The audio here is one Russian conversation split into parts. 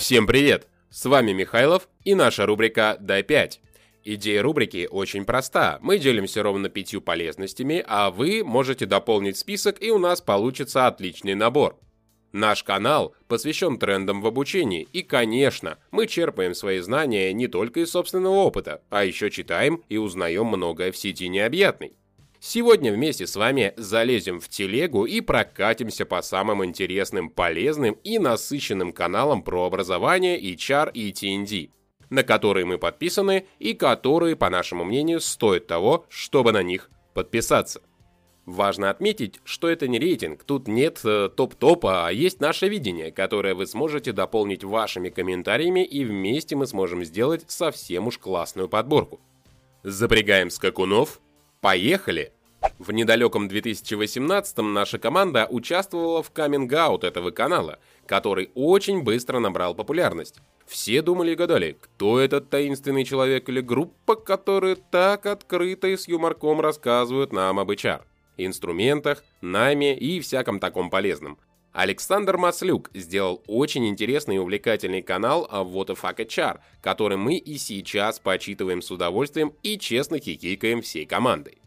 Всем привет! С вами Михайлов и наша рубрика «Дай 5». Идея рубрики очень проста. Мы делимся ровно пятью полезностями, а вы можете дополнить список и у нас получится отличный набор. Наш канал посвящен трендам в обучении, и, конечно, мы черпаем свои знания не только из собственного опыта, а еще читаем и узнаем многое в сети необъятной. Сегодня вместе с вами залезем в телегу и прокатимся по самым интересным, полезным и насыщенным каналам про образование, HR и TND, на которые мы подписаны и которые, по нашему мнению, стоят того, чтобы на них подписаться. Важно отметить, что это не рейтинг, тут нет э, топ-топа, а есть наше видение, которое вы сможете дополнить вашими комментариями и вместе мы сможем сделать совсем уж классную подборку. Запрягаем скакунов, Поехали! В недалеком 2018-м наша команда участвовала в каминг-аут этого канала, который очень быстро набрал популярность. Все думали и гадали, кто этот таинственный человек или группа, которые так открыто и с юморком рассказывают нам об HR, инструментах, найме и всяком таком полезном. Александр Маслюк сделал очень интересный и увлекательный канал What the Fuck HR, который мы и сейчас почитываем с удовольствием и честно хихикаем всей командой.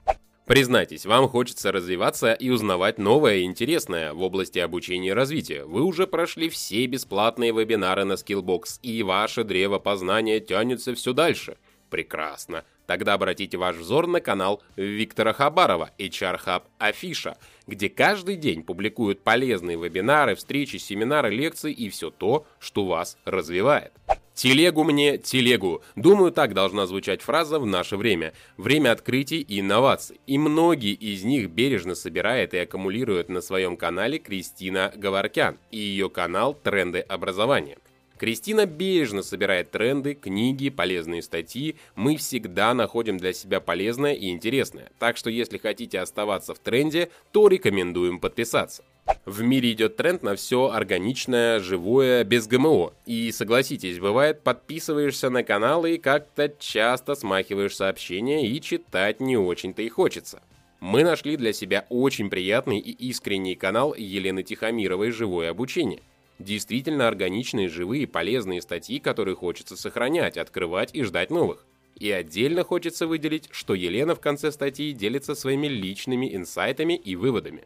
Признайтесь, вам хочется развиваться и узнавать новое и интересное в области обучения и развития. Вы уже прошли все бесплатные вебинары на Skillbox, и ваше древо познания тянется все дальше. Прекрасно. Тогда обратите ваш взор на канал Виктора Хабарова HR Hub Афиша, где каждый день публикуют полезные вебинары, встречи, семинары, лекции и все то, что вас развивает. «Телегу мне, телегу». Думаю, так должна звучать фраза в наше время. Время открытий и инноваций. И многие из них бережно собирает и аккумулирует на своем канале Кристина Говоркян и ее канал «Тренды образования». Кристина бережно собирает тренды, книги, полезные статьи. Мы всегда находим для себя полезное и интересное. Так что если хотите оставаться в тренде, то рекомендуем подписаться. В мире идет тренд на все органичное, живое, без ГМО. И согласитесь, бывает, подписываешься на каналы и как-то часто смахиваешь сообщения и читать не очень-то и хочется. Мы нашли для себя очень приятный и искренний канал Елены Тихомировой «Живое обучение». Действительно органичные, живые, полезные статьи, которые хочется сохранять, открывать и ждать новых. И отдельно хочется выделить, что Елена в конце статьи делится своими личными инсайтами и выводами.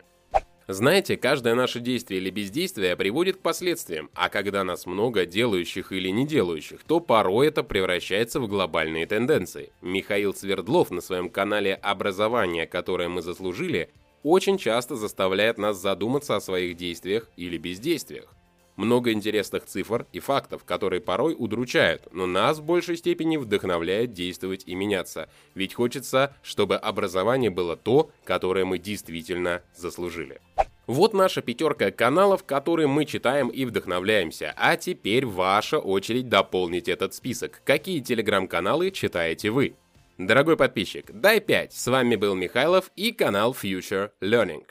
Знаете, каждое наше действие или бездействие приводит к последствиям, а когда нас много делающих или не делающих, то порой это превращается в глобальные тенденции. Михаил Свердлов на своем канале «Образование, которое мы заслужили» очень часто заставляет нас задуматься о своих действиях или бездействиях. Много интересных цифр и фактов, которые порой удручают, но нас в большей степени вдохновляет действовать и меняться, ведь хочется, чтобы образование было то, которое мы действительно заслужили. Вот наша пятерка каналов, которые мы читаем и вдохновляемся. А теперь ваша очередь дополнить этот список. Какие телеграм-каналы читаете вы? Дорогой подписчик, дай 5. С вами был Михайлов и канал Future Learning.